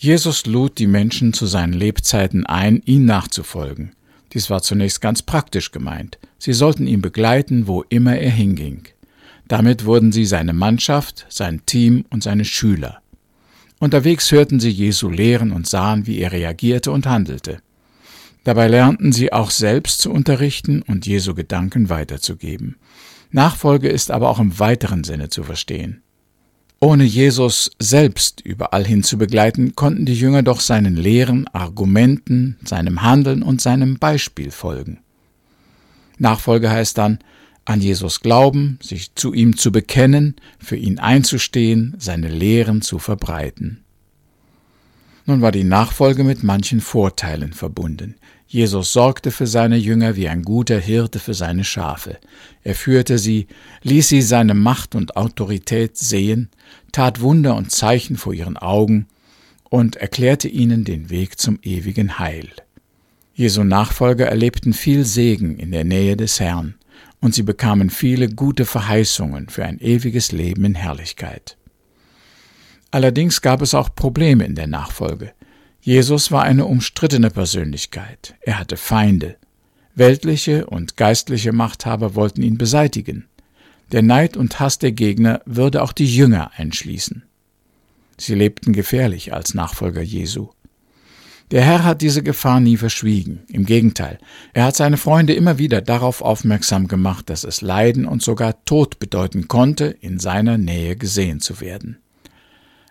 Jesus lud die Menschen zu seinen Lebzeiten ein, ihm nachzufolgen. Dies war zunächst ganz praktisch gemeint. Sie sollten ihn begleiten, wo immer er hinging. Damit wurden sie seine Mannschaft, sein Team und seine Schüler. Unterwegs hörten sie Jesu lehren und sahen, wie er reagierte und handelte. Dabei lernten sie auch selbst zu unterrichten und Jesu Gedanken weiterzugeben. Nachfolge ist aber auch im weiteren Sinne zu verstehen. Ohne Jesus selbst überall hin zu begleiten, konnten die Jünger doch seinen Lehren, Argumenten, seinem Handeln und seinem Beispiel folgen. Nachfolge heißt dann, an Jesus glauben, sich zu ihm zu bekennen, für ihn einzustehen, seine Lehren zu verbreiten. Nun war die Nachfolge mit manchen Vorteilen verbunden. Jesus sorgte für seine Jünger wie ein guter Hirte für seine Schafe. Er führte sie, ließ sie seine Macht und Autorität sehen, tat Wunder und Zeichen vor ihren Augen und erklärte ihnen den Weg zum ewigen Heil. Jesu Nachfolger erlebten viel Segen in der Nähe des Herrn, und sie bekamen viele gute Verheißungen für ein ewiges Leben in Herrlichkeit. Allerdings gab es auch Probleme in der Nachfolge. Jesus war eine umstrittene Persönlichkeit. Er hatte Feinde. Weltliche und geistliche Machthaber wollten ihn beseitigen. Der Neid und Hass der Gegner würde auch die Jünger einschließen. Sie lebten gefährlich als Nachfolger Jesu. Der Herr hat diese Gefahr nie verschwiegen. Im Gegenteil, er hat seine Freunde immer wieder darauf aufmerksam gemacht, dass es Leiden und sogar Tod bedeuten konnte, in seiner Nähe gesehen zu werden.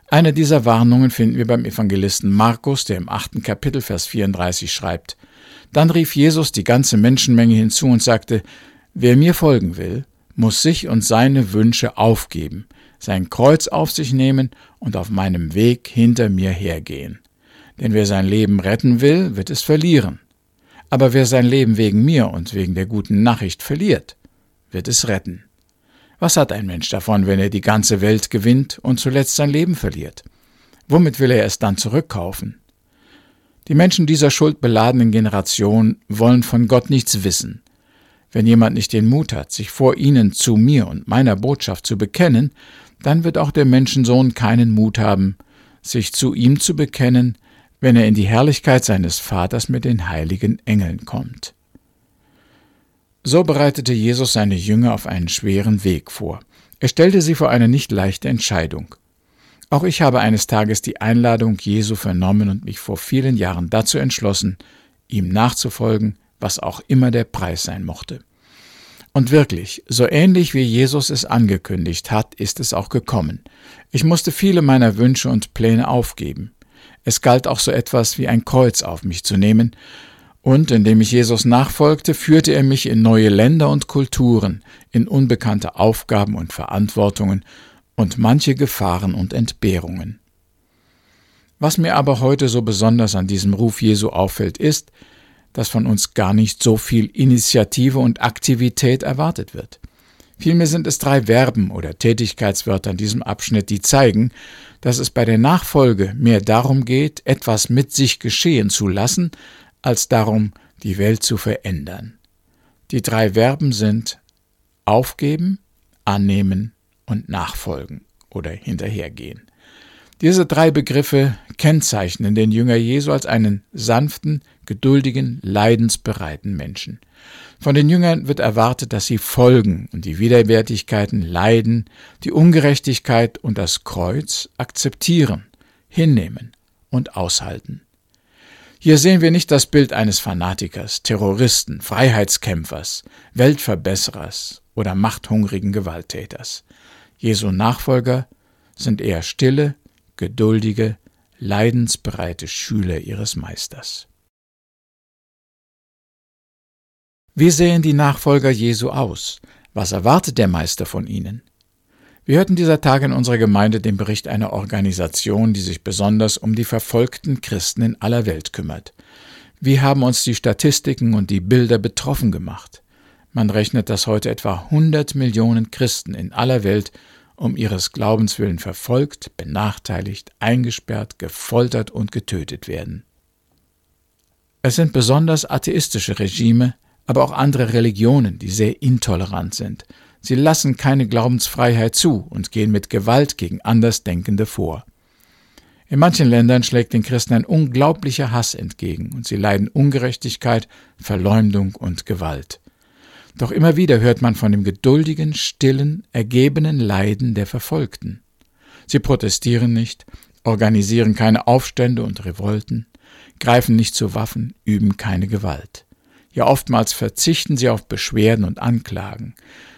Eine dieser Warnungen finden wir beim Evangelisten Markus, der im achten Kapitel Vers 34 schreibt. Dann rief Jesus die ganze Menschenmenge hinzu und sagte, Wer mir folgen will, muss sich und seine Wünsche aufgeben, sein Kreuz auf sich nehmen und auf meinem Weg hinter mir hergehen. Denn wer sein Leben retten will, wird es verlieren. Aber wer sein Leben wegen mir und wegen der guten Nachricht verliert, wird es retten. Was hat ein Mensch davon, wenn er die ganze Welt gewinnt und zuletzt sein Leben verliert? Womit will er es dann zurückkaufen? Die Menschen dieser schuldbeladenen Generation wollen von Gott nichts wissen. Wenn jemand nicht den Mut hat, sich vor ihnen zu mir und meiner Botschaft zu bekennen, dann wird auch der Menschensohn keinen Mut haben, sich zu ihm zu bekennen, wenn er in die Herrlichkeit seines Vaters mit den heiligen Engeln kommt. So bereitete Jesus seine Jünger auf einen schweren Weg vor. Er stellte sie vor eine nicht leichte Entscheidung. Auch ich habe eines Tages die Einladung Jesu vernommen und mich vor vielen Jahren dazu entschlossen, ihm nachzufolgen, was auch immer der Preis sein mochte. Und wirklich, so ähnlich wie Jesus es angekündigt hat, ist es auch gekommen. Ich musste viele meiner Wünsche und Pläne aufgeben. Es galt auch so etwas wie ein Kreuz auf mich zu nehmen, und indem ich Jesus nachfolgte, führte er mich in neue Länder und Kulturen, in unbekannte Aufgaben und Verantwortungen und manche Gefahren und Entbehrungen. Was mir aber heute so besonders an diesem Ruf Jesu auffällt, ist, dass von uns gar nicht so viel Initiative und Aktivität erwartet wird. Vielmehr sind es drei Verben oder Tätigkeitswörter in diesem Abschnitt, die zeigen, dass es bei der Nachfolge mehr darum geht, etwas mit sich geschehen zu lassen, als darum, die Welt zu verändern. Die drei Verben sind aufgeben, annehmen und nachfolgen oder hinterhergehen. Diese drei Begriffe kennzeichnen den Jünger Jesu als einen sanften, geduldigen, leidensbereiten Menschen. Von den Jüngern wird erwartet, dass sie folgen und die Widerwärtigkeiten leiden, die Ungerechtigkeit und das Kreuz akzeptieren, hinnehmen und aushalten. Hier sehen wir nicht das Bild eines Fanatikers, Terroristen, Freiheitskämpfers, Weltverbesserers oder machthungrigen Gewalttäters. Jesu Nachfolger sind eher stille, geduldige, leidensbereite Schüler ihres Meisters. Wie sehen die Nachfolger Jesu aus? Was erwartet der Meister von ihnen? Wir hörten dieser Tage in unserer Gemeinde den Bericht einer Organisation, die sich besonders um die verfolgten Christen in aller Welt kümmert. Wie haben uns die Statistiken und die Bilder betroffen gemacht? Man rechnet, dass heute etwa 100 Millionen Christen in aller Welt um ihres Glaubens willen verfolgt, benachteiligt, eingesperrt, gefoltert und getötet werden. Es sind besonders atheistische Regime, aber auch andere Religionen, die sehr intolerant sind, Sie lassen keine Glaubensfreiheit zu und gehen mit Gewalt gegen Andersdenkende vor. In manchen Ländern schlägt den Christen ein unglaublicher Hass entgegen und sie leiden Ungerechtigkeit, Verleumdung und Gewalt. Doch immer wieder hört man von dem geduldigen, stillen, ergebenen Leiden der Verfolgten. Sie protestieren nicht, organisieren keine Aufstände und Revolten, greifen nicht zu Waffen, üben keine Gewalt. Ja, oftmals verzichten sie auf Beschwerden und Anklagen.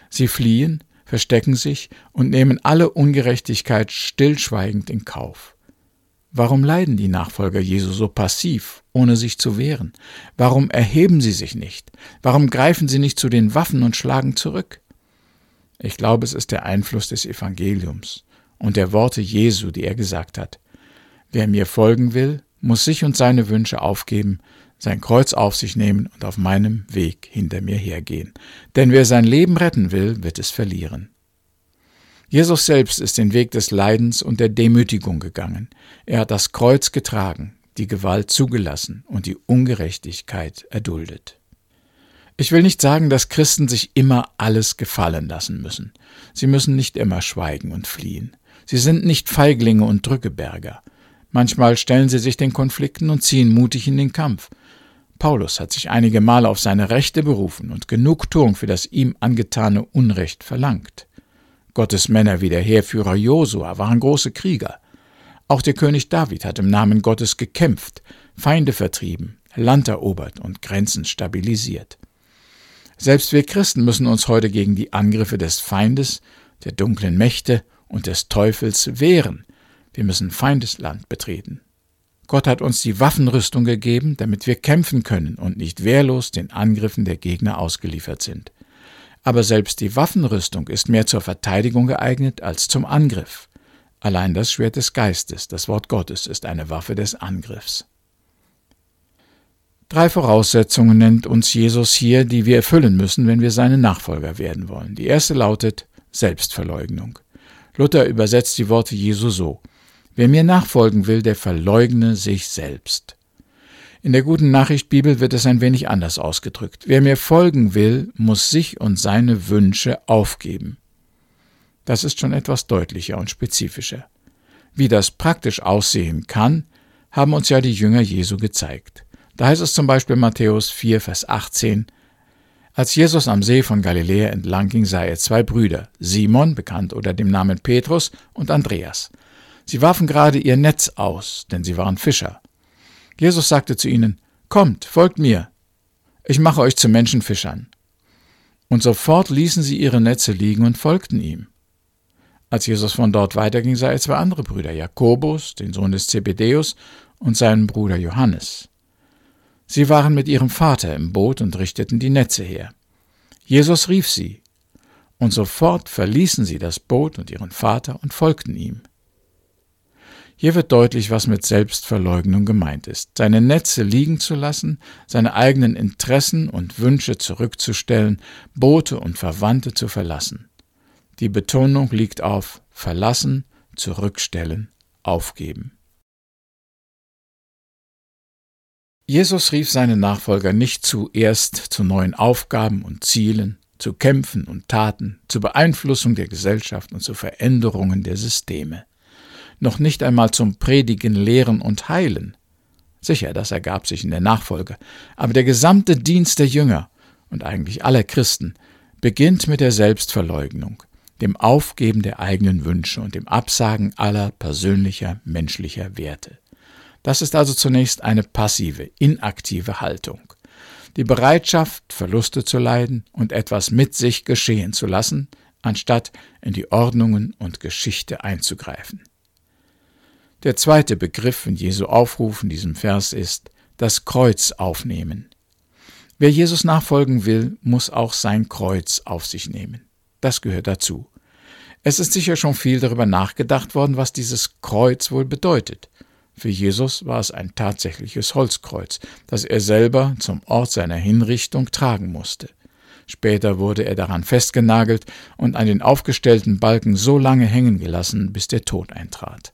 Sie fliehen, verstecken sich und nehmen alle Ungerechtigkeit stillschweigend in Kauf. Warum leiden die Nachfolger Jesu so passiv, ohne sich zu wehren? Warum erheben sie sich nicht? Warum greifen sie nicht zu den Waffen und schlagen zurück? Ich glaube, es ist der Einfluss des Evangeliums und der Worte Jesu, die er gesagt hat. Wer mir folgen will, muss sich und seine Wünsche aufgeben, sein Kreuz auf sich nehmen und auf meinem Weg hinter mir hergehen. Denn wer sein Leben retten will, wird es verlieren. Jesus selbst ist den Weg des Leidens und der Demütigung gegangen. Er hat das Kreuz getragen, die Gewalt zugelassen und die Ungerechtigkeit erduldet. Ich will nicht sagen, dass Christen sich immer alles gefallen lassen müssen. Sie müssen nicht immer schweigen und fliehen. Sie sind nicht Feiglinge und Drückeberger. Manchmal stellen sie sich den Konflikten und ziehen mutig in den Kampf. Paulus hat sich einige Male auf seine Rechte berufen und Genugtuung für das ihm angetane Unrecht verlangt. Gottes Männer wie der Heerführer Josua waren große Krieger. Auch der König David hat im Namen Gottes gekämpft, Feinde vertrieben, Land erobert und Grenzen stabilisiert. Selbst wir Christen müssen uns heute gegen die Angriffe des Feindes, der dunklen Mächte und des Teufels wehren. Wir müssen Feindesland betreten. Gott hat uns die Waffenrüstung gegeben, damit wir kämpfen können und nicht wehrlos den Angriffen der Gegner ausgeliefert sind aber selbst die Waffenrüstung ist mehr zur Verteidigung geeignet als zum Angriff. Allein das Schwert des Geistes, das Wort Gottes, ist eine Waffe des Angriffs. Drei Voraussetzungen nennt uns Jesus hier, die wir erfüllen müssen, wenn wir seine Nachfolger werden wollen. Die erste lautet Selbstverleugnung. Luther übersetzt die Worte Jesu so Wer mir nachfolgen will, der verleugne sich selbst. In der guten Nachricht Bibel wird es ein wenig anders ausgedrückt. Wer mir folgen will, muss sich und seine Wünsche aufgeben. Das ist schon etwas deutlicher und spezifischer. Wie das praktisch aussehen kann, haben uns ja die Jünger Jesu gezeigt. Da heißt es zum Beispiel Matthäus 4, Vers 18, als Jesus am See von Galiläa entlang ging, sah er zwei Brüder, Simon, bekannt unter dem Namen Petrus, und Andreas. Sie warfen gerade ihr Netz aus, denn sie waren Fischer. Jesus sagte zu ihnen, Kommt, folgt mir, ich mache euch zu Menschenfischern. Und sofort ließen sie ihre Netze liegen und folgten ihm. Als Jesus von dort weiterging, sah er zwei andere Brüder, Jakobus, den Sohn des Zebedäus, und seinen Bruder Johannes. Sie waren mit ihrem Vater im Boot und richteten die Netze her. Jesus rief sie, und sofort verließen sie das Boot und ihren Vater und folgten ihm. Hier wird deutlich, was mit Selbstverleugnung gemeint ist. Seine Netze liegen zu lassen, seine eigenen Interessen und Wünsche zurückzustellen, Boote und Verwandte zu verlassen. Die Betonung liegt auf verlassen, zurückstellen, aufgeben. Jesus rief seine Nachfolger nicht zuerst zu neuen Aufgaben und Zielen, zu Kämpfen und Taten, zur Beeinflussung der Gesellschaft und zu Veränderungen der Systeme noch nicht einmal zum Predigen, Lehren und Heilen. Sicher, das ergab sich in der Nachfolge, aber der gesamte Dienst der Jünger und eigentlich aller Christen beginnt mit der Selbstverleugnung, dem Aufgeben der eigenen Wünsche und dem Absagen aller persönlicher menschlicher Werte. Das ist also zunächst eine passive, inaktive Haltung. Die Bereitschaft, Verluste zu leiden und etwas mit sich geschehen zu lassen, anstatt in die Ordnungen und Geschichte einzugreifen. Der zweite Begriff in Jesu Aufruf in diesem Vers ist das Kreuz aufnehmen. Wer Jesus nachfolgen will, muss auch sein Kreuz auf sich nehmen. Das gehört dazu. Es ist sicher schon viel darüber nachgedacht worden, was dieses Kreuz wohl bedeutet. Für Jesus war es ein tatsächliches Holzkreuz, das er selber zum Ort seiner Hinrichtung tragen musste. Später wurde er daran festgenagelt und an den aufgestellten Balken so lange hängen gelassen, bis der Tod eintrat.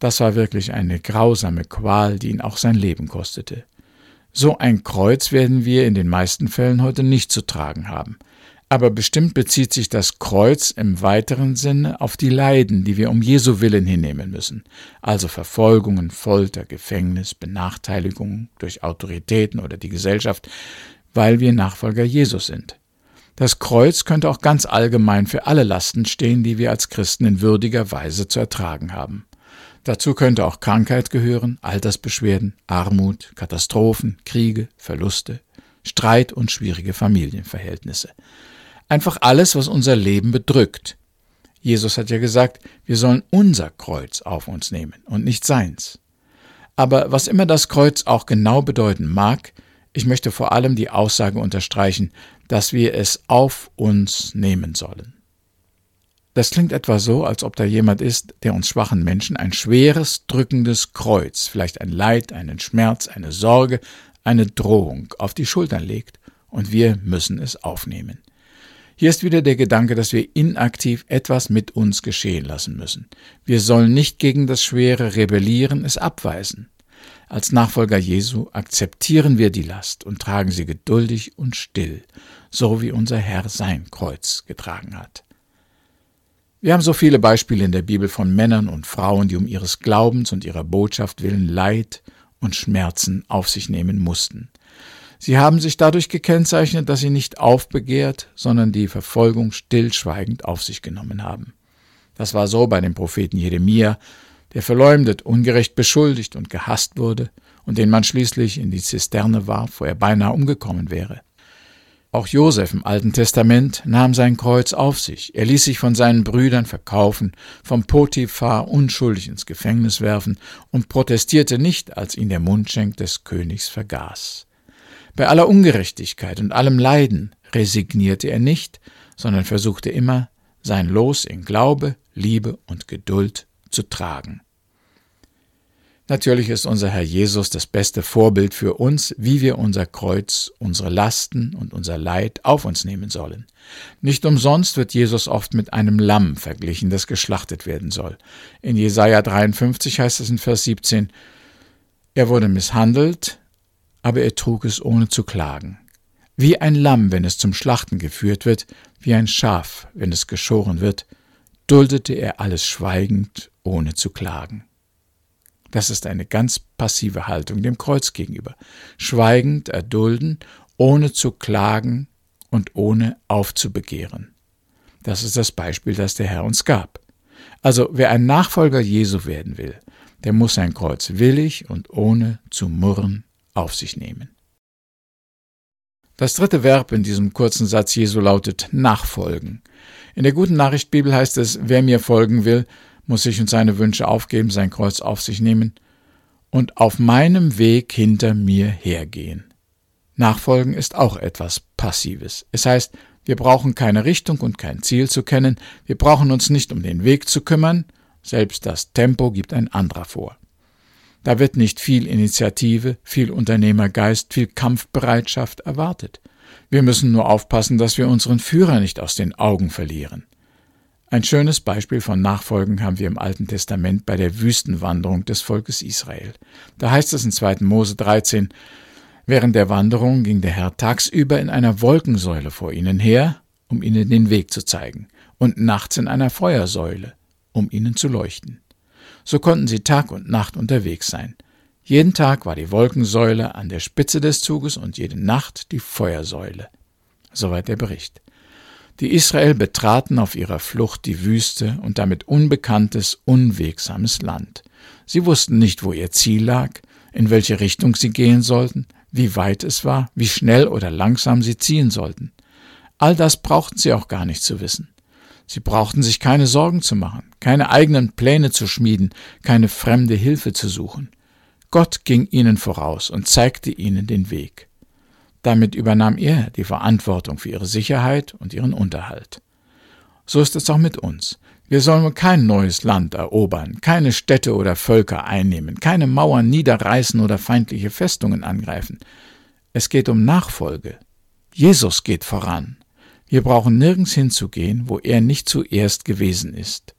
Das war wirklich eine grausame Qual, die ihn auch sein Leben kostete. So ein Kreuz werden wir in den meisten Fällen heute nicht zu tragen haben. Aber bestimmt bezieht sich das Kreuz im weiteren Sinne auf die Leiden, die wir um Jesu willen hinnehmen müssen, also Verfolgungen, Folter, Gefängnis, Benachteiligungen durch Autoritäten oder die Gesellschaft, weil wir Nachfolger Jesus sind. Das Kreuz könnte auch ganz allgemein für alle Lasten stehen, die wir als Christen in würdiger Weise zu ertragen haben. Dazu könnte auch Krankheit gehören, Altersbeschwerden, Armut, Katastrophen, Kriege, Verluste, Streit und schwierige Familienverhältnisse. Einfach alles, was unser Leben bedrückt. Jesus hat ja gesagt, wir sollen unser Kreuz auf uns nehmen und nicht seins. Aber was immer das Kreuz auch genau bedeuten mag, ich möchte vor allem die Aussage unterstreichen, dass wir es auf uns nehmen sollen. Das klingt etwa so, als ob da jemand ist, der uns schwachen Menschen ein schweres, drückendes Kreuz, vielleicht ein Leid, einen Schmerz, eine Sorge, eine Drohung auf die Schultern legt, und wir müssen es aufnehmen. Hier ist wieder der Gedanke, dass wir inaktiv etwas mit uns geschehen lassen müssen. Wir sollen nicht gegen das Schwere rebellieren, es abweisen. Als Nachfolger Jesu akzeptieren wir die Last und tragen sie geduldig und still, so wie unser Herr sein Kreuz getragen hat. Wir haben so viele Beispiele in der Bibel von Männern und Frauen, die um ihres Glaubens und ihrer Botschaft willen Leid und Schmerzen auf sich nehmen mussten. Sie haben sich dadurch gekennzeichnet, dass sie nicht aufbegehrt, sondern die Verfolgung stillschweigend auf sich genommen haben. Das war so bei dem Propheten Jeremia, der verleumdet, ungerecht beschuldigt und gehasst wurde und den man schließlich in die Zisterne warf, wo er beinahe umgekommen wäre. Auch Josef im Alten Testament nahm sein Kreuz auf sich. Er ließ sich von seinen Brüdern verkaufen, vom Potiphar unschuldig ins Gefängnis werfen und protestierte nicht, als ihn der Mundschenk des Königs vergaß. Bei aller Ungerechtigkeit und allem Leiden resignierte er nicht, sondern versuchte immer, sein Los in Glaube, Liebe und Geduld zu tragen. Natürlich ist unser Herr Jesus das beste Vorbild für uns, wie wir unser Kreuz, unsere Lasten und unser Leid auf uns nehmen sollen. Nicht umsonst wird Jesus oft mit einem Lamm verglichen, das geschlachtet werden soll. In Jesaja 53 heißt es in Vers 17, er wurde misshandelt, aber er trug es ohne zu klagen. Wie ein Lamm, wenn es zum Schlachten geführt wird, wie ein Schaf, wenn es geschoren wird, duldete er alles schweigend, ohne zu klagen. Das ist eine ganz passive Haltung dem Kreuz gegenüber. Schweigend erdulden, ohne zu klagen und ohne aufzubegehren. Das ist das Beispiel, das der Herr uns gab. Also wer ein Nachfolger Jesu werden will, der muss sein Kreuz willig und ohne zu murren auf sich nehmen. Das dritte Verb in diesem kurzen Satz Jesu lautet nachfolgen. In der guten Nachricht Bibel heißt es, wer mir folgen will, muss sich und seine Wünsche aufgeben, sein Kreuz auf sich nehmen und auf meinem Weg hinter mir hergehen. Nachfolgen ist auch etwas Passives. Es heißt, wir brauchen keine Richtung und kein Ziel zu kennen, wir brauchen uns nicht um den Weg zu kümmern, selbst das Tempo gibt ein anderer vor. Da wird nicht viel Initiative, viel Unternehmergeist, viel Kampfbereitschaft erwartet. Wir müssen nur aufpassen, dass wir unseren Führer nicht aus den Augen verlieren. Ein schönes Beispiel von Nachfolgen haben wir im Alten Testament bei der Wüstenwanderung des Volkes Israel. Da heißt es in 2. Mose 13, Während der Wanderung ging der Herr tagsüber in einer Wolkensäule vor ihnen her, um ihnen den Weg zu zeigen, und nachts in einer Feuersäule, um ihnen zu leuchten. So konnten sie Tag und Nacht unterwegs sein. Jeden Tag war die Wolkensäule an der Spitze des Zuges und jede Nacht die Feuersäule. Soweit der Bericht. Die Israel betraten auf ihrer Flucht die Wüste und damit unbekanntes, unwegsames Land. Sie wussten nicht, wo ihr Ziel lag, in welche Richtung sie gehen sollten, wie weit es war, wie schnell oder langsam sie ziehen sollten. All das brauchten sie auch gar nicht zu wissen. Sie brauchten sich keine Sorgen zu machen, keine eigenen Pläne zu schmieden, keine fremde Hilfe zu suchen. Gott ging ihnen voraus und zeigte ihnen den Weg. Damit übernahm er die Verantwortung für ihre Sicherheit und ihren Unterhalt. So ist es auch mit uns. Wir sollen kein neues Land erobern, keine Städte oder Völker einnehmen, keine Mauern niederreißen oder feindliche Festungen angreifen. Es geht um Nachfolge. Jesus geht voran. Wir brauchen nirgends hinzugehen, wo er nicht zuerst gewesen ist.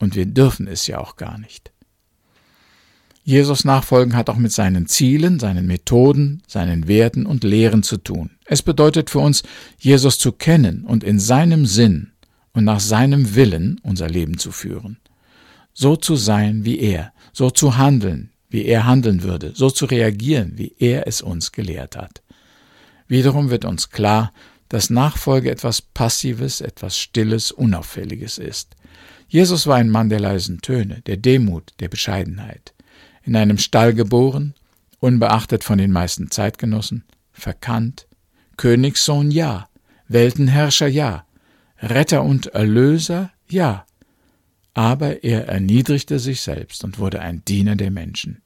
Und wir dürfen es ja auch gar nicht. Jesus nachfolgen hat auch mit seinen Zielen, seinen Methoden, seinen Werten und Lehren zu tun. Es bedeutet für uns, Jesus zu kennen und in seinem Sinn und nach seinem Willen unser Leben zu führen. So zu sein wie er, so zu handeln, wie er handeln würde, so zu reagieren, wie er es uns gelehrt hat. Wiederum wird uns klar, dass Nachfolge etwas Passives, etwas Stilles, Unauffälliges ist. Jesus war ein Mann der leisen Töne, der Demut, der Bescheidenheit in einem Stall geboren, unbeachtet von den meisten Zeitgenossen, verkannt, Königssohn ja, Weltenherrscher ja, Retter und Erlöser ja, aber er erniedrigte sich selbst und wurde ein Diener der Menschen.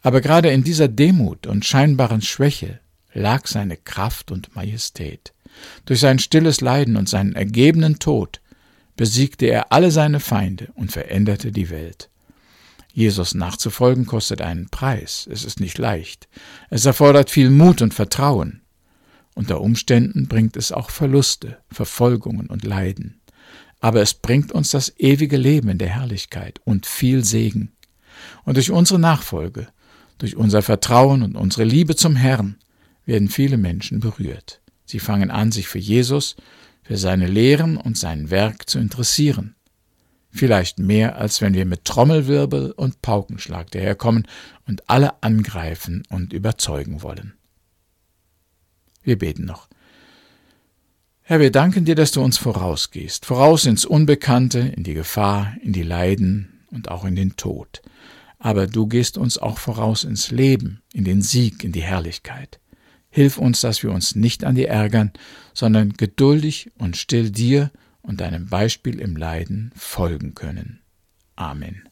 Aber gerade in dieser Demut und scheinbaren Schwäche lag seine Kraft und Majestät. Durch sein stilles Leiden und seinen ergebenen Tod besiegte er alle seine Feinde und veränderte die Welt. Jesus nachzufolgen kostet einen Preis. Es ist nicht leicht. Es erfordert viel Mut und Vertrauen. Unter Umständen bringt es auch Verluste, Verfolgungen und Leiden. Aber es bringt uns das ewige Leben in der Herrlichkeit und viel Segen. Und durch unsere Nachfolge, durch unser Vertrauen und unsere Liebe zum Herrn werden viele Menschen berührt. Sie fangen an, sich für Jesus, für seine Lehren und sein Werk zu interessieren vielleicht mehr, als wenn wir mit Trommelwirbel und Paukenschlag daherkommen und alle angreifen und überzeugen wollen. Wir beten noch. Herr, wir danken dir, dass du uns vorausgehst, voraus ins Unbekannte, in die Gefahr, in die Leiden und auch in den Tod. Aber du gehst uns auch voraus ins Leben, in den Sieg, in die Herrlichkeit. Hilf uns, dass wir uns nicht an dir ärgern, sondern geduldig und still dir und deinem Beispiel im Leiden folgen können. Amen.